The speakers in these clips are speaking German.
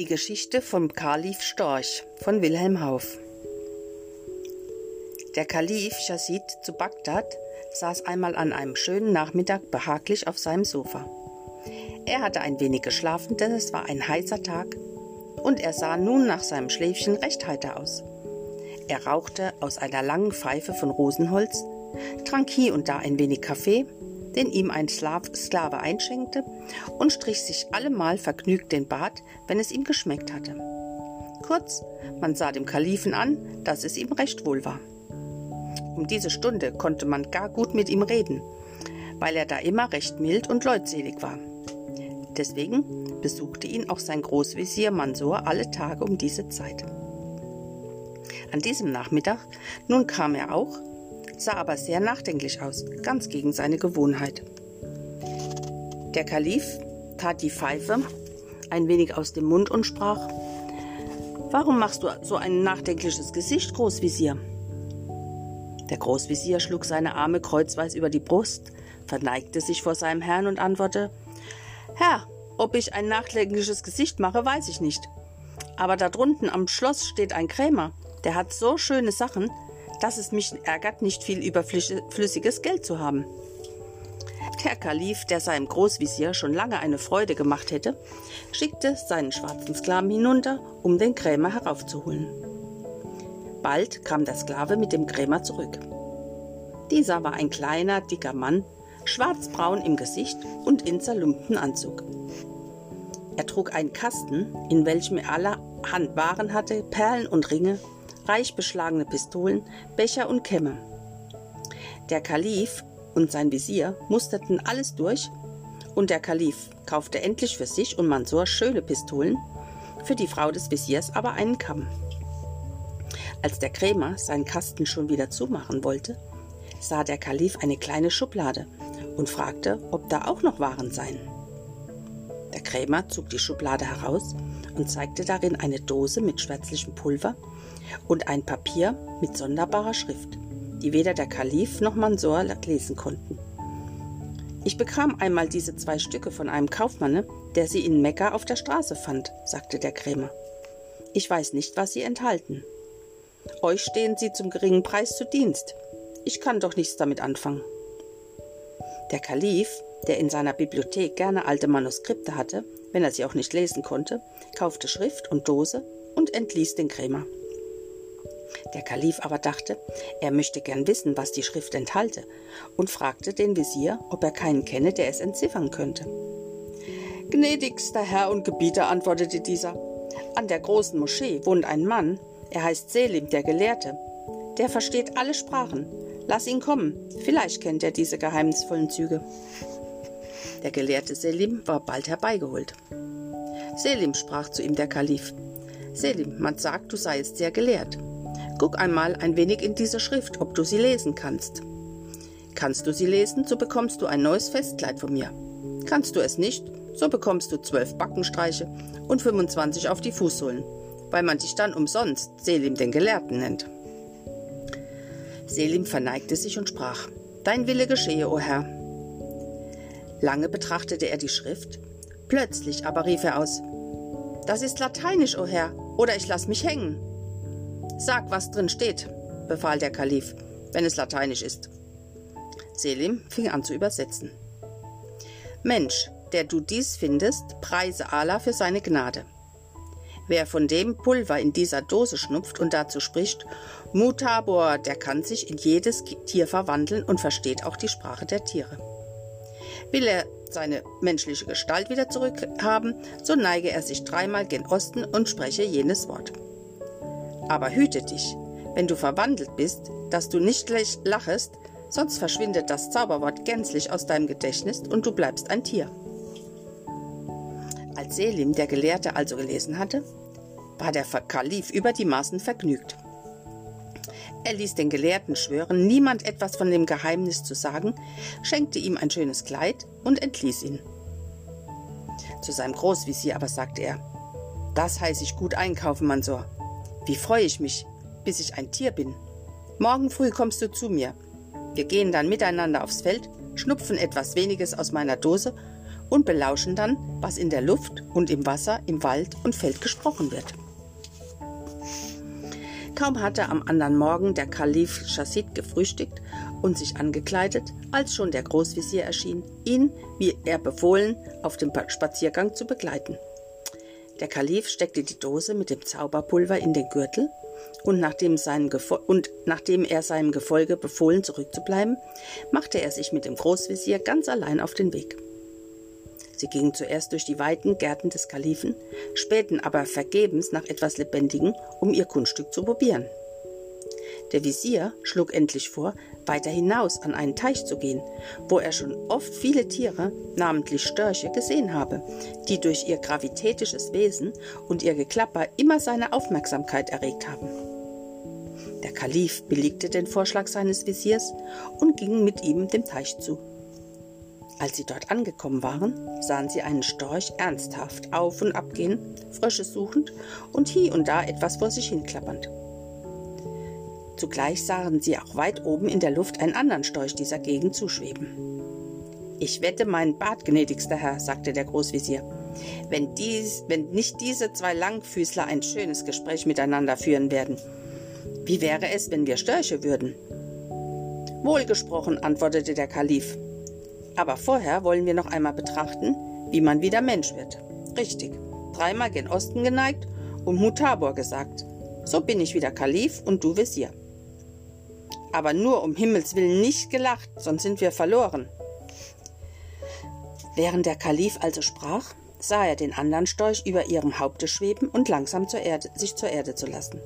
Die Geschichte vom Kalif Storch von Wilhelm Hauff. Der Kalif Yazid zu Bagdad saß einmal an einem schönen Nachmittag behaglich auf seinem Sofa. Er hatte ein wenig geschlafen, denn es war ein heißer Tag und er sah nun nach seinem Schläfchen recht heiter aus. Er rauchte aus einer langen Pfeife von Rosenholz, trank hier und da ein wenig Kaffee den ihm ein Sklave einschenkte, und strich sich allemal vergnügt den Bart, wenn es ihm geschmeckt hatte. Kurz, man sah dem Kalifen an, dass es ihm recht wohl war. Um diese Stunde konnte man gar gut mit ihm reden, weil er da immer recht mild und leutselig war. Deswegen besuchte ihn auch sein Großvezier Mansur alle Tage um diese Zeit. An diesem Nachmittag nun kam er auch, sah aber sehr nachdenklich aus, ganz gegen seine Gewohnheit. Der Kalif tat die Pfeife ein wenig aus dem Mund und sprach Warum machst du so ein nachdenkliches Gesicht, Großvisier? Der Großvisier schlug seine Arme kreuzweis über die Brust, verneigte sich vor seinem Herrn und antwortete Herr, ob ich ein nachdenkliches Gesicht mache, weiß ich nicht. Aber da drunten am Schloss steht ein Krämer, der hat so schöne Sachen, dass es mich ärgert, nicht viel überflüssiges Geld zu haben. Der Kalif, der seinem Großvisier schon lange eine Freude gemacht hätte, schickte seinen schwarzen Sklaven hinunter, um den Krämer heraufzuholen. Bald kam der Sklave mit dem Krämer zurück. Dieser war ein kleiner, dicker Mann, schwarzbraun im Gesicht und in zerlumpten Anzug. Er trug einen Kasten, in welchem er allerhand Waren hatte, Perlen und Ringe, reich beschlagene Pistolen, Becher und Kämme. Der Kalif und sein Visier musterten alles durch und der Kalif kaufte endlich für sich und Mansur schöne Pistolen, für die Frau des Visiers aber einen Kamm. Als der Krämer seinen Kasten schon wieder zumachen wollte, sah der Kalif eine kleine Schublade und fragte, ob da auch noch Waren seien. Der Krämer zog die Schublade heraus und zeigte darin eine Dose mit schwärzlichem Pulver und ein Papier mit sonderbarer Schrift, die weder der Kalif noch Mansor lesen konnten. Ich bekam einmal diese zwei Stücke von einem Kaufmanne, der sie in Mekka auf der Straße fand, sagte der Krämer. Ich weiß nicht, was sie enthalten. Euch stehen sie zum geringen Preis zu Dienst. Ich kann doch nichts damit anfangen. Der Kalif, der in seiner Bibliothek gerne alte Manuskripte hatte, wenn er sie auch nicht lesen konnte, kaufte Schrift und Dose und entließ den Krämer. Der Kalif aber dachte, er möchte gern wissen, was die Schrift enthalte, und fragte den Visier, ob er keinen kenne, der es entziffern könnte. Gnädigster Herr und Gebieter, antwortete dieser, an der großen Moschee wohnt ein Mann, er heißt Selim, der Gelehrte. Der versteht alle Sprachen. Lass ihn kommen, vielleicht kennt er diese geheimnisvollen Züge. Der Gelehrte Selim war bald herbeigeholt. Selim sprach zu ihm der Kalif. Selim, man sagt, du seiest sehr gelehrt. Guck einmal ein wenig in diese Schrift, ob du sie lesen kannst. Kannst du sie lesen, so bekommst du ein neues Festkleid von mir. Kannst du es nicht, so bekommst du zwölf Backenstreiche und 25 auf die Fußsohlen, weil man dich dann umsonst Selim den Gelehrten nennt. Selim verneigte sich und sprach: Dein Wille geschehe, o Herr. Lange betrachtete er die Schrift, plötzlich aber rief er aus: Das ist lateinisch, o Herr, oder ich lass mich hängen. Sag, was drin steht, befahl der Kalif, wenn es lateinisch ist. Selim fing an zu übersetzen. Mensch, der du dies findest, preise Allah für seine Gnade. Wer von dem Pulver in dieser Dose schnupft und dazu spricht, Mutabor, der kann sich in jedes Tier verwandeln und versteht auch die Sprache der Tiere. Will er seine menschliche Gestalt wieder zurückhaben, so neige er sich dreimal gen Osten und spreche jenes Wort. Aber hüte dich, wenn du verwandelt bist, dass du nicht lachest, sonst verschwindet das Zauberwort gänzlich aus deinem Gedächtnis und du bleibst ein Tier. Als Selim, der Gelehrte, also gelesen hatte, war der Kalif über die Maßen vergnügt. Er ließ den Gelehrten schwören, niemand etwas von dem Geheimnis zu sagen, schenkte ihm ein schönes Kleid und entließ ihn. Zu seinem Großvisier aber sagte er, das heiße ich gut einkaufen, Mansor. Wie freue ich mich, bis ich ein Tier bin. Morgen früh kommst du zu mir. Wir gehen dann miteinander aufs Feld, schnupfen etwas weniges aus meiner Dose und belauschen dann, was in der Luft und im Wasser, im Wald und Feld gesprochen wird. Kaum hatte am anderen Morgen der Kalif Chassid gefrühstückt und sich angekleidet, als schon der Großvezier erschien, ihn, wie er befohlen, auf dem Spaziergang zu begleiten. Der Kalif steckte die Dose mit dem Zauberpulver in den Gürtel und nachdem, und nachdem, er seinem Gefolge befohlen, zurückzubleiben, machte er sich mit dem Großvezier ganz allein auf den Weg. Sie gingen zuerst durch die weiten Gärten des Kalifen, spähten aber vergebens nach etwas Lebendigem, um ihr Kunststück zu probieren. Der Visier schlug endlich vor, weiter hinaus an einen Teich zu gehen, wo er schon oft viele Tiere, namentlich Störche, gesehen habe, die durch ihr gravitätisches Wesen und ihr Geklapper immer seine Aufmerksamkeit erregt haben. Der Kalif billigte den Vorschlag seines Visiers und ging mit ihm dem Teich zu. Als sie dort angekommen waren, sahen sie einen Storch ernsthaft auf und ab gehen, Frösche suchend und hie und da etwas vor sich hinklappernd. Zugleich sahen sie auch weit oben in der Luft einen anderen Storch dieser Gegend zuschweben. Ich wette meinen Bart, gnädigster Herr, sagte der Großvezier, wenn, dies, wenn nicht diese zwei Langfüßler ein schönes Gespräch miteinander führen werden. Wie wäre es, wenn wir Störche würden? Wohlgesprochen, antwortete der Kalif. Aber vorher wollen wir noch einmal betrachten, wie man wieder Mensch wird. Richtig, dreimal gen Osten geneigt und Mutabor gesagt. So bin ich wieder Kalif und du Visier. Aber nur um Himmels willen nicht gelacht, sonst sind wir verloren. Während der Kalif also sprach, sah er den anderen Storch über ihrem Haupte schweben und langsam zur Erde, sich zur Erde zu lassen.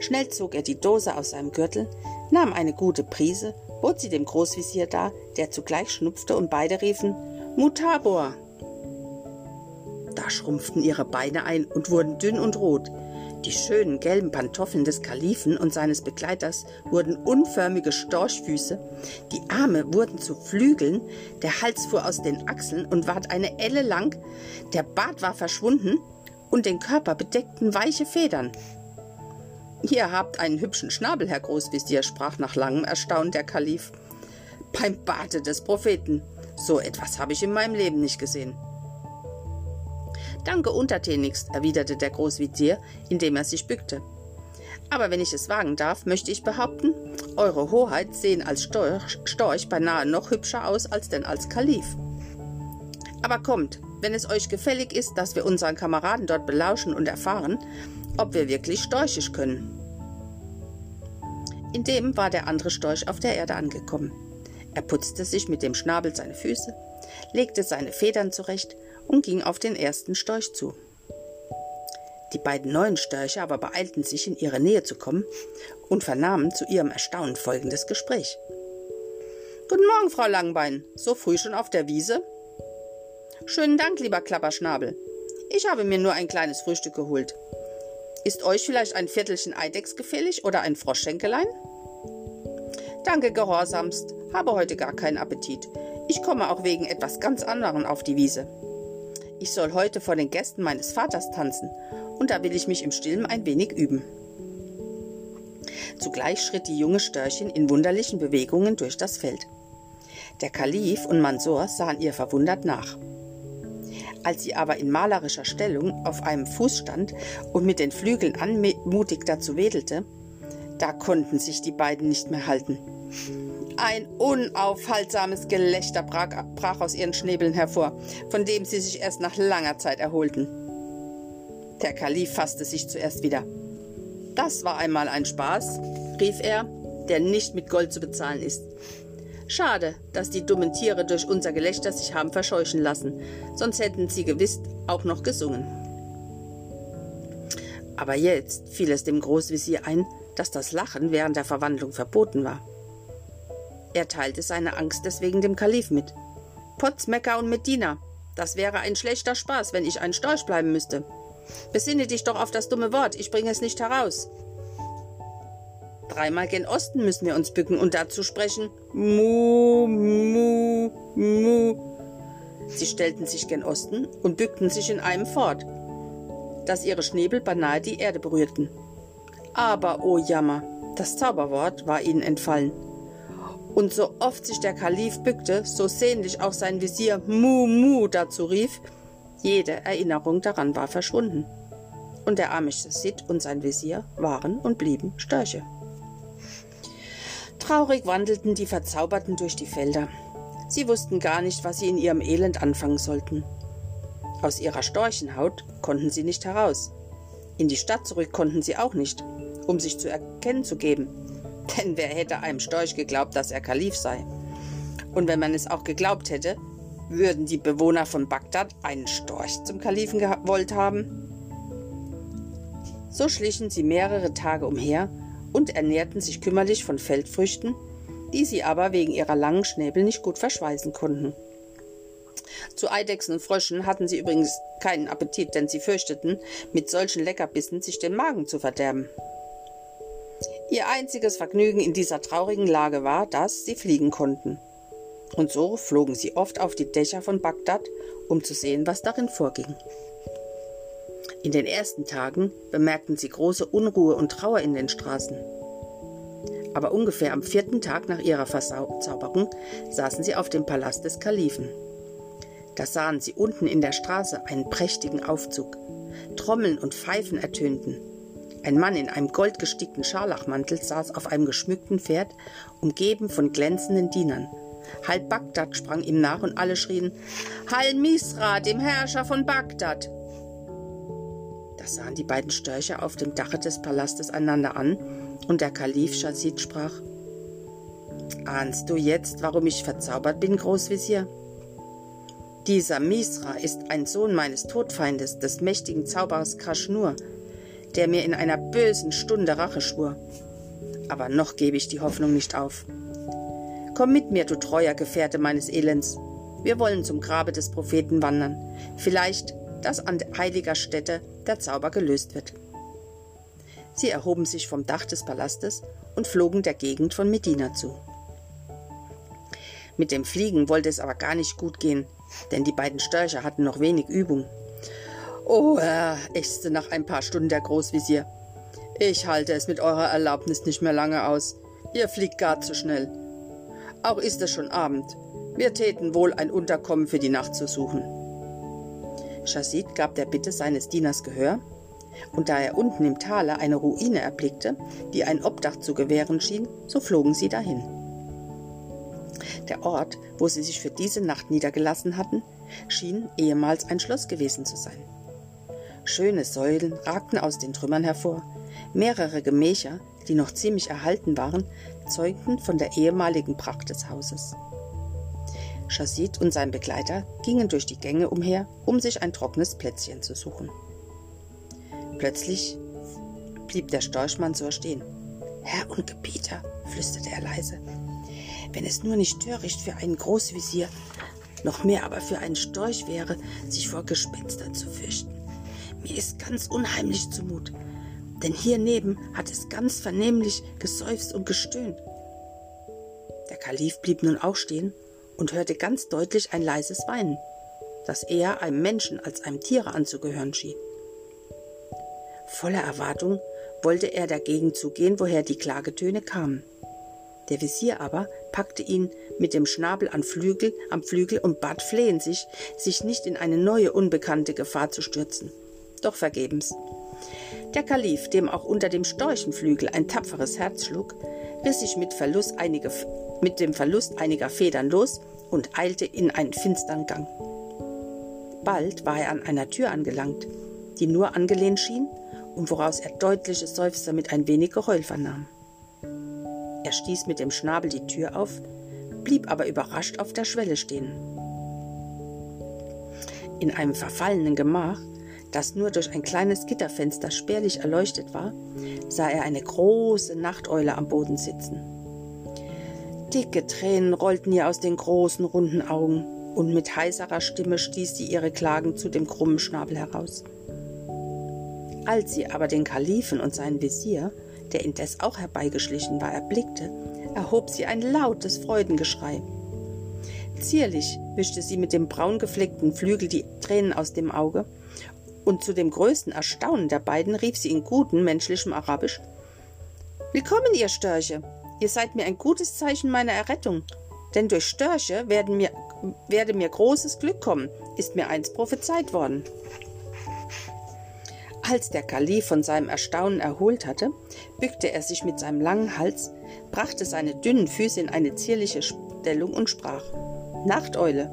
Schnell zog er die Dose aus seinem Gürtel, nahm eine gute Prise bot sie dem Großvisier dar, der zugleich schnupfte und beide riefen Mutabor. Da schrumpften ihre Beine ein und wurden dünn und rot. Die schönen gelben Pantoffeln des Kalifen und seines Begleiters wurden unförmige Storchfüße, die Arme wurden zu Flügeln, der Hals fuhr aus den Achseln und ward eine Elle lang, der Bart war verschwunden und den Körper bedeckten weiche Federn. Ihr habt einen hübschen Schnabel, Herr Großvizier, sprach nach langem Erstaunen der Kalif. Beim Barte des Propheten. So etwas habe ich in meinem Leben nicht gesehen. Danke untertänigst, erwiderte der Großvizier, indem er sich bückte. Aber wenn ich es wagen darf, möchte ich behaupten, Eure Hoheit sehen als Storch, Storch beinahe noch hübscher aus als denn als Kalif. Aber kommt, wenn es euch gefällig ist, dass wir unseren Kameraden dort belauschen und erfahren, ob wir wirklich storchisch können. Indem war der andere Storch auf der Erde angekommen. Er putzte sich mit dem Schnabel seine Füße, legte seine Federn zurecht und ging auf den ersten Storch zu. Die beiden neuen Störche aber beeilten sich, in ihre Nähe zu kommen und vernahmen zu ihrem Erstaunen folgendes Gespräch. Guten Morgen, Frau Langbein. So früh schon auf der Wiese? Schönen Dank, lieber Klapperschnabel. Ich habe mir nur ein kleines Frühstück geholt. Ist euch vielleicht ein Viertelchen Eidechs gefällig oder ein Froschschenkelein? Danke gehorsamst, habe heute gar keinen Appetit. Ich komme auch wegen etwas ganz anderem auf die Wiese. Ich soll heute vor den Gästen meines Vaters tanzen, und da will ich mich im Stillen ein wenig üben. Zugleich schritt die junge Störchen in wunderlichen Bewegungen durch das Feld. Der Kalif und Mansor sahen ihr verwundert nach. Als sie aber in malerischer Stellung auf einem Fuß stand und mit den Flügeln anmutig dazu wedelte, da konnten sich die beiden nicht mehr halten. Ein unaufhaltsames Gelächter brach, aus ihren Schnäbeln hervor, von dem sie sich erst nach langer Zeit erholten. Der Kalif fasste sich zuerst wieder. Das war einmal ein Spaß, rief er, der nicht mit Gold zu bezahlen ist. Schade, dass die dummen Tiere durch unser Gelächter sich haben verscheuchen lassen, sonst hätten sie gewiss auch noch gesungen. Aber jetzt fiel es dem Großvisier ein, dass das Lachen während der Verwandlung verboten war. Er teilte seine Angst deswegen dem Kalif mit. Potz, Mekka und Medina, das wäre ein schlechter Spaß, wenn ich ein Storch bleiben müsste. Besinne dich doch auf das dumme Wort, ich bringe es nicht heraus. Dreimal gen Osten müssen wir uns bücken und dazu sprechen Mu, Mu, Mu. Sie stellten sich gen Osten und bückten sich in einem fort, dass ihre Schnäbel beinahe die Erde berührten. Aber, o oh Jammer, das Zauberwort war ihnen entfallen. Und so oft sich der Kalif bückte, so sehnlich auch sein Visier Mu Mu dazu rief, jede Erinnerung daran war verschwunden. Und der arme Sid und sein Visier waren und blieben Störche. Traurig wandelten die Verzauberten durch die Felder. Sie wussten gar nicht, was sie in ihrem Elend anfangen sollten. Aus ihrer Storchenhaut konnten sie nicht heraus. In die Stadt zurück konnten sie auch nicht, um sich zu erkennen zu geben. Denn wer hätte einem Storch geglaubt, dass er Kalif sei? Und wenn man es auch geglaubt hätte, würden die Bewohner von Bagdad einen Storch zum Kalifen gewollt haben? So schlichen sie mehrere Tage umher und ernährten sich kümmerlich von Feldfrüchten, die sie aber wegen ihrer langen Schnäbel nicht gut verschweißen konnten. Zu Eidechsen und Fröschen hatten sie übrigens keinen Appetit, denn sie fürchteten, mit solchen Leckerbissen sich den Magen zu verderben. Ihr einziges Vergnügen in dieser traurigen Lage war, dass sie fliegen konnten. Und so flogen sie oft auf die Dächer von Bagdad, um zu sehen, was darin vorging. In den ersten Tagen bemerkten sie große Unruhe und Trauer in den Straßen. Aber ungefähr am vierten Tag nach ihrer Verzauberung saßen sie auf dem Palast des Kalifen. Da sahen sie unten in der Straße einen prächtigen Aufzug. Trommeln und Pfeifen ertönten. Ein Mann in einem goldgestickten Scharlachmantel saß auf einem geschmückten Pferd, umgeben von glänzenden Dienern. Halb Bagdad sprang ihm nach und alle schrien: Hal Misra, dem Herrscher von Bagdad! Da sahen die beiden Störche auf dem Dache des Palastes einander an und der Kalif Schazid sprach: Ahnst du jetzt, warum ich verzaubert bin, Großvezier? Dieser Misra ist ein Sohn meines Todfeindes, des mächtigen Zauberers Kraschnur, der mir in einer bösen Stunde Rache schwur. Aber noch gebe ich die Hoffnung nicht auf. Komm mit mir, du treuer Gefährte meines Elends. Wir wollen zum Grabe des Propheten wandern. Vielleicht, dass an heiliger Stätte der Zauber gelöst wird. Sie erhoben sich vom Dach des Palastes und flogen der Gegend von Medina zu. Mit dem Fliegen wollte es aber gar nicht gut gehen, denn die beiden Störche hatten noch wenig Übung. Oh, ächzte nach ein paar Stunden der Großvisier. Ich halte es mit eurer Erlaubnis nicht mehr lange aus. Ihr fliegt gar zu schnell. Auch ist es schon Abend. Wir täten wohl ein Unterkommen für die Nacht zu suchen. Chassid gab der Bitte seines Dieners Gehör, und da er unten im Tale eine Ruine erblickte, die ein Obdach zu gewähren schien, so flogen sie dahin. Der Ort, wo sie sich für diese Nacht niedergelassen hatten, schien ehemals ein Schloss gewesen zu sein. Schöne Säulen ragten aus den Trümmern hervor. Mehrere Gemächer, die noch ziemlich erhalten waren, zeugten von der ehemaligen Pracht des Hauses. Chassid und sein Begleiter gingen durch die Gänge umher, um sich ein trockenes Plätzchen zu suchen. Plötzlich blieb der Storchmann so stehen. Herr und Gebieter, flüsterte er leise, wenn es nur nicht töricht für einen Großvisier, noch mehr aber für einen Storch wäre, sich vor Gespenstern zu fürchten. Mir ist ganz unheimlich zumut, denn hier neben hat es ganz vernehmlich geseufzt und gestöhnt. Der Kalif blieb nun auch stehen und hörte ganz deutlich ein leises Weinen, das eher einem Menschen als einem Tiere anzugehören schien. Voller Erwartung wollte er dagegen zugehen, woher die Klagetöne kamen. Der Visier aber packte ihn mit dem Schnabel an Flügel, am Flügel und bat flehentlich, sich nicht in eine neue unbekannte Gefahr zu stürzen. Doch vergebens. Der Kalif, dem auch unter dem Storchenflügel ein tapferes Herz schlug, riss sich mit, Verlust einige, mit dem Verlust einiger Federn los und eilte in einen finstern Gang. Bald war er an einer Tür angelangt, die nur angelehnt schien und woraus er deutliche Seufzer mit ein wenig Geheul vernahm. Er stieß mit dem Schnabel die Tür auf, blieb aber überrascht auf der Schwelle stehen. In einem verfallenen Gemach, das nur durch ein kleines Gitterfenster spärlich erleuchtet war, sah er eine große Nachteule am Boden sitzen. Dicke Tränen rollten ihr aus den großen, runden Augen, und mit heiserer Stimme stieß sie ihre Klagen zu dem krummen Schnabel heraus. Als sie aber den Kalifen und seinen Visier der indes auch herbeigeschlichen war, erblickte, erhob sie ein lautes Freudengeschrei. Zierlich wischte sie mit dem braungefleckten Flügel die Tränen aus dem Auge, und zu dem größten Erstaunen der beiden rief sie in gutem menschlichem Arabisch Willkommen, ihr Störche! ihr seid mir ein gutes Zeichen meiner Errettung, denn durch Störche werden mir, werde mir großes Glück kommen, ist mir eins prophezeit worden. Als der Kalif von seinem Erstaunen erholt hatte, bückte er sich mit seinem langen Hals, brachte seine dünnen Füße in eine zierliche Stellung und sprach Nachteule,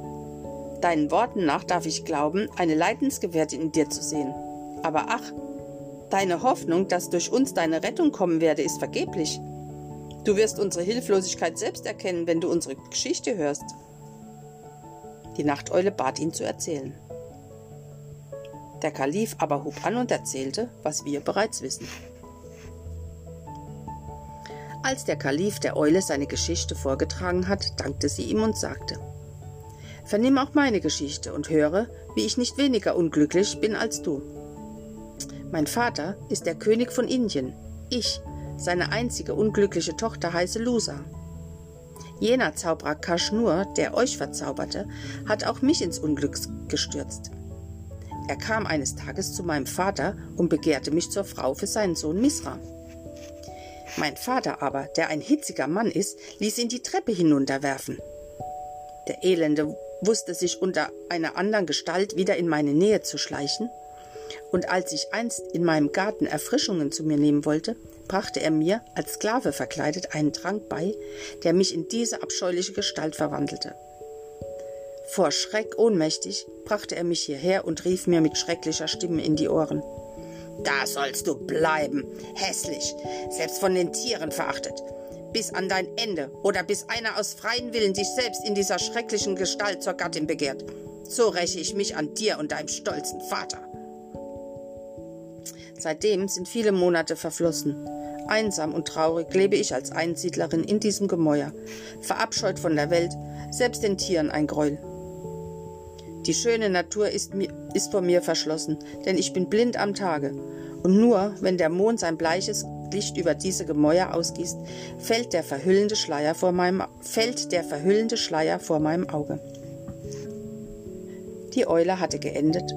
deinen Worten nach darf ich glauben, eine Leidensgefährtin in dir zu sehen. Aber ach, deine Hoffnung, dass durch uns deine Rettung kommen werde, ist vergeblich. Du wirst unsere Hilflosigkeit selbst erkennen, wenn du unsere Geschichte hörst. Die Nachteule bat ihn zu erzählen. Der Kalif aber hob an und erzählte, was wir bereits wissen. Als der Kalif der Eule seine Geschichte vorgetragen hat, dankte sie ihm und sagte Vernimm auch meine Geschichte und höre, wie ich nicht weniger unglücklich bin als du. Mein Vater ist der König von Indien, ich, seine einzige unglückliche Tochter, heiße Lusa. Jener Zauberer Kashnur, der euch verzauberte, hat auch mich ins Unglück gestürzt. Er kam eines Tages zu meinem Vater und begehrte mich zur Frau für seinen Sohn Misra. Mein Vater aber, der ein hitziger Mann ist, ließ ihn die Treppe hinunterwerfen. Der Elende wusste sich unter einer anderen Gestalt wieder in meine Nähe zu schleichen, und als ich einst in meinem Garten Erfrischungen zu mir nehmen wollte, brachte er mir, als Sklave verkleidet, einen Trank bei, der mich in diese abscheuliche Gestalt verwandelte. Vor Schreck ohnmächtig brachte er mich hierher und rief mir mit schrecklicher Stimme in die Ohren. Da sollst du bleiben, hässlich, selbst von den Tieren verachtet, bis an dein Ende oder bis einer aus freien Willen dich selbst in dieser schrecklichen Gestalt zur Gattin begehrt. So räche ich mich an dir und deinem stolzen Vater. Seitdem sind viele Monate verflossen. Einsam und traurig lebe ich als Einsiedlerin in diesem Gemäuer, verabscheut von der Welt, selbst den Tieren ein Gräuel. Die schöne Natur ist, mir, ist vor mir verschlossen, denn ich bin blind am Tage. Und nur, wenn der Mond sein bleiches Licht über diese Gemäuer ausgießt, fällt der verhüllende Schleier vor meinem, fällt der verhüllende Schleier vor meinem Auge. Die Eule hatte geendet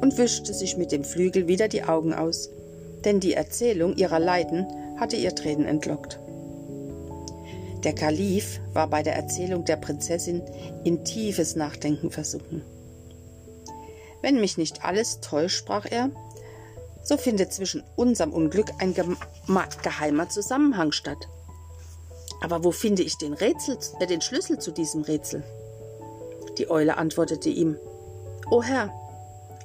und wischte sich mit dem Flügel wieder die Augen aus, denn die Erzählung ihrer Leiden hatte ihr Tränen entlockt. Der Kalif war bei der Erzählung der Prinzessin in tiefes Nachdenken versunken. Wenn mich nicht alles täuscht, sprach er, so findet zwischen unserem Unglück ein geheimer Zusammenhang statt. Aber wo finde ich den, Rätsel, äh, den Schlüssel zu diesem Rätsel? Die Eule antwortete ihm, O Herr,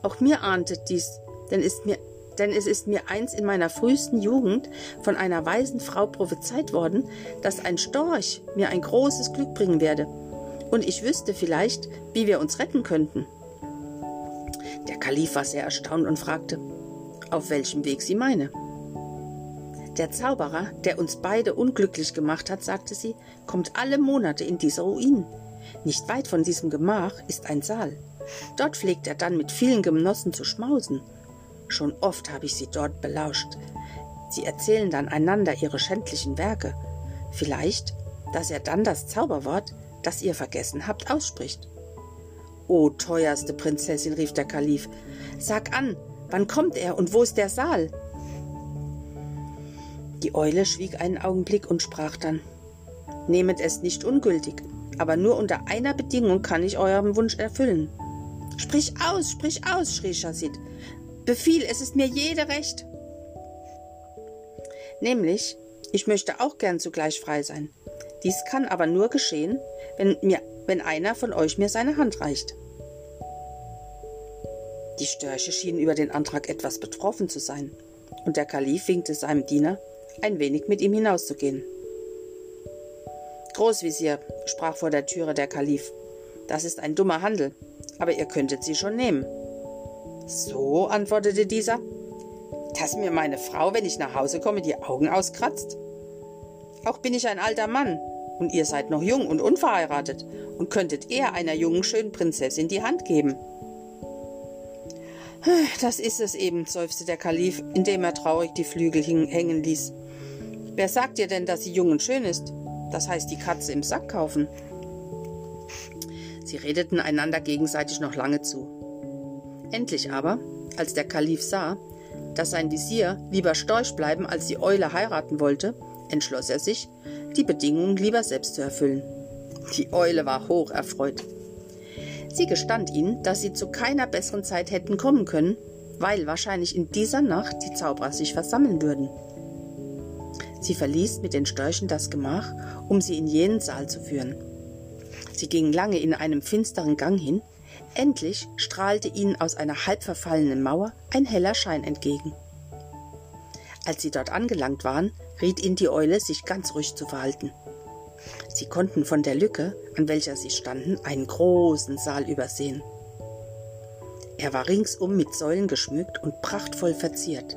auch mir ahnte dies, denn, ist mir, denn es ist mir eins in meiner frühesten Jugend von einer weisen Frau prophezeit worden, dass ein Storch mir ein großes Glück bringen werde, und ich wüsste vielleicht, wie wir uns retten könnten. Der Kalif war sehr erstaunt und fragte, auf welchem Weg sie meine. Der Zauberer, der uns beide unglücklich gemacht hat, sagte sie, kommt alle Monate in diese Ruinen. Nicht weit von diesem Gemach ist ein Saal. Dort pflegt er dann mit vielen Genossen zu schmausen. Schon oft habe ich sie dort belauscht. Sie erzählen dann einander ihre schändlichen Werke. Vielleicht, dass er dann das Zauberwort, das ihr vergessen habt, ausspricht. O teuerste Prinzessin, rief der Kalif, sag an, wann kommt er und wo ist der Saal? Die Eule schwieg einen Augenblick und sprach dann Nehmet es nicht ungültig, aber nur unter einer Bedingung kann ich euren Wunsch erfüllen. Sprich aus, sprich aus, schrie Chassid. Befiehl, es ist mir jede Recht. Nämlich, ich möchte auch gern zugleich frei sein. Dies kann aber nur geschehen, wenn mir wenn einer von euch mir seine Hand reicht. Die Störche schienen über den Antrag etwas betroffen zu sein, und der Kalif winkte seinem Diener, ein wenig mit ihm hinauszugehen. Großvisier, sprach vor der Türe der Kalif, das ist ein dummer Handel, aber ihr könntet sie schon nehmen. So, antwortete dieser, dass mir meine Frau, wenn ich nach Hause komme, die Augen auskratzt? Auch bin ich ein alter Mann und ihr seid noch jung und unverheiratet und könntet eher einer jungen, schönen Prinzessin die Hand geben. Das ist es eben, seufzte der Kalif, indem er traurig die Flügel hängen ließ. Wer sagt dir denn, dass sie jung und schön ist? Das heißt, die Katze im Sack kaufen. Sie redeten einander gegenseitig noch lange zu. Endlich aber, als der Kalif sah, dass sein Visier lieber Storch bleiben als die Eule heiraten wollte, entschloss er sich, die Bedingungen lieber selbst zu erfüllen. Die Eule war hoch erfreut. Sie gestand ihnen, dass sie zu keiner besseren Zeit hätten kommen können, weil wahrscheinlich in dieser Nacht die Zauberer sich versammeln würden. Sie verließ mit den Störchen das Gemach, um sie in jenen Saal zu führen. Sie gingen lange in einem finsteren Gang hin, endlich strahlte ihnen aus einer halb verfallenen Mauer ein heller Schein entgegen. Als sie dort angelangt waren, riet ihnen die Eule, sich ganz ruhig zu verhalten. Sie konnten von der Lücke, an welcher sie standen, einen großen Saal übersehen. Er war ringsum mit Säulen geschmückt und prachtvoll verziert.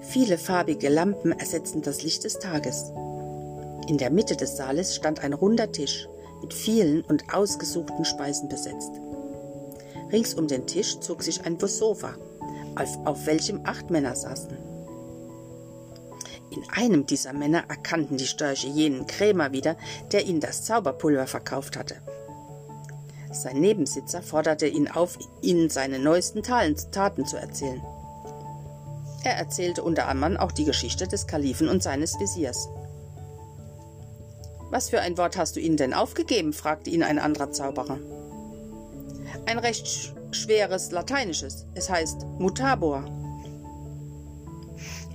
Viele farbige Lampen ersetzten das Licht des Tages. In der Mitte des Saales stand ein runder Tisch mit vielen und ausgesuchten Speisen besetzt. Rings um den Tisch zog sich ein Sofa, auf, auf welchem acht Männer saßen. In einem dieser Männer erkannten die Störche jenen Krämer wieder, der ihnen das Zauberpulver verkauft hatte. Sein Nebensitzer forderte ihn auf, ihnen seine neuesten Taten zu erzählen. Er erzählte unter anderem auch die Geschichte des Kalifen und seines Visiers. Was für ein Wort hast du ihnen denn aufgegeben? fragte ihn ein anderer Zauberer. Ein recht schweres lateinisches. Es heißt mutabor.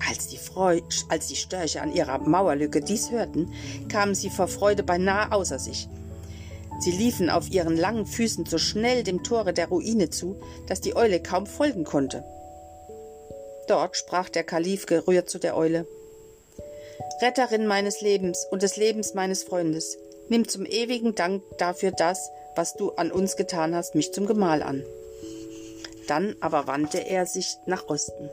Als die, Freu als die Störche an ihrer Mauerlücke dies hörten, kamen sie vor Freude beinahe außer sich. Sie liefen auf ihren langen Füßen so schnell dem Tore der Ruine zu, dass die Eule kaum folgen konnte. Dort sprach der Kalif gerührt zu der Eule. Retterin meines Lebens und des Lebens meines Freundes, nimm zum ewigen Dank dafür das, was du an uns getan hast, mich zum Gemahl an. Dann aber wandte er sich nach Osten.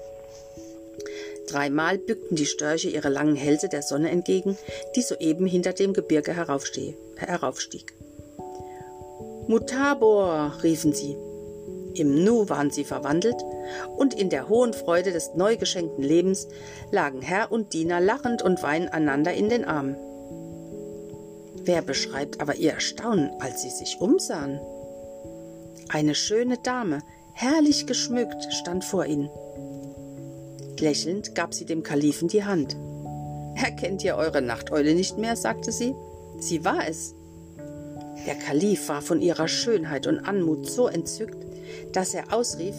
Dreimal bückten die Störche ihre langen Hälse der Sonne entgegen, die soeben hinter dem Gebirge heraufstieg. Mutabor, riefen sie. Im Nu waren sie verwandelt, und in der hohen Freude des neu geschenkten Lebens lagen Herr und Diener lachend und weinend einander in den Armen. Wer beschreibt aber ihr Erstaunen, als sie sich umsahen? Eine schöne Dame, herrlich geschmückt, stand vor ihnen. Lächelnd gab sie dem Kalifen die Hand. Erkennt ihr eure Nachteule nicht mehr? sagte sie. Sie war es. Der Kalif war von ihrer Schönheit und Anmut so entzückt, dass er ausrief,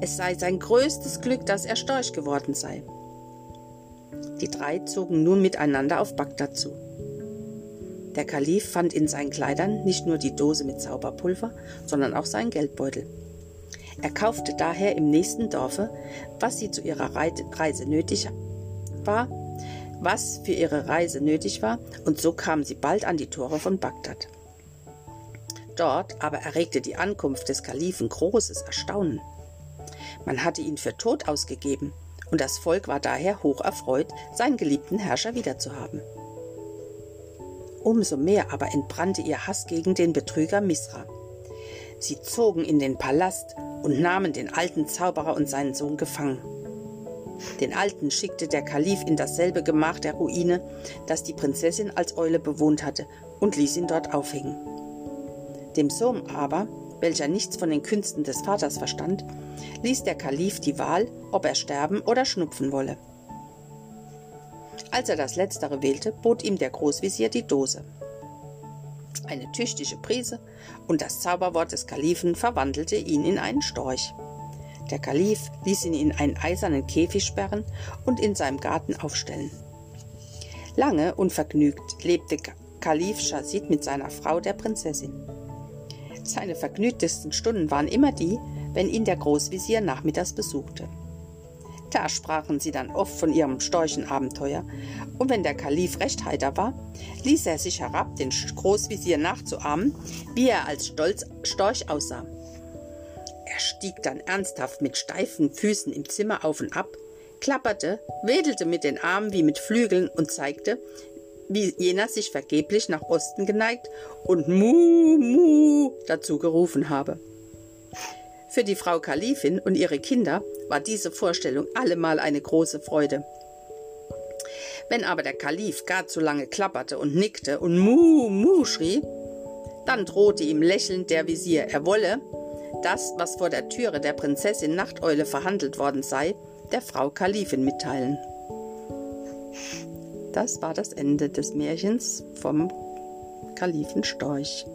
es sei sein größtes Glück, dass er Storch geworden sei. Die drei zogen nun miteinander auf Bagdad zu. Der Kalif fand in seinen Kleidern nicht nur die Dose mit Zauberpulver, sondern auch seinen Geldbeutel. Er kaufte daher im nächsten Dorfe, was sie zu ihrer Reise nötig war, was für ihre Reise nötig war, und so kamen sie bald an die Tore von Bagdad. Dort aber erregte die Ankunft des Kalifen großes Erstaunen. Man hatte ihn für tot ausgegeben, und das Volk war daher hoch erfreut, seinen geliebten Herrscher wiederzuhaben. Umso mehr aber entbrannte ihr Hass gegen den Betrüger Misra. Sie zogen in den Palast und nahmen den alten Zauberer und seinen Sohn gefangen. Den Alten schickte der Kalif in dasselbe Gemach der Ruine, das die Prinzessin als Eule bewohnt hatte, und ließ ihn dort aufhängen. Dem Sohn aber, welcher nichts von den Künsten des Vaters verstand, ließ der Kalif die Wahl, ob er sterben oder schnupfen wolle. Als er das Letztere wählte, bot ihm der Großvisier die Dose. Eine tüchtige Prise und das Zauberwort des Kalifen verwandelte ihn in einen Storch. Der Kalif ließ ihn in einen eisernen Käfig sperren und in seinem Garten aufstellen. Lange und vergnügt lebte Kalif Schazid mit seiner Frau, der Prinzessin. Seine vergnügtesten Stunden waren immer die, wenn ihn der Großvisier nachmittags besuchte. Da sprachen sie dann oft von ihrem Storchenabenteuer, und wenn der Kalif recht heiter war, ließ er sich herab, den Großvisier nachzuahmen, wie er als Stolz Storch aussah. Er stieg dann ernsthaft mit steifen Füßen im Zimmer auf und ab, klapperte, wedelte mit den Armen wie mit Flügeln und zeigte, wie jener sich vergeblich nach Osten geneigt und Mu, Mu dazu gerufen habe. Für die Frau Kalifin und ihre Kinder war diese Vorstellung allemal eine große Freude. Wenn aber der Kalif gar zu lange klapperte und nickte und Mu, Mu schrie, dann drohte ihm lächelnd der Visier, er wolle, das, was vor der Türe der Prinzessin Nachteule verhandelt worden sei, der Frau Kalifin mitteilen. Das war das Ende des Märchens vom Kalifen Storch.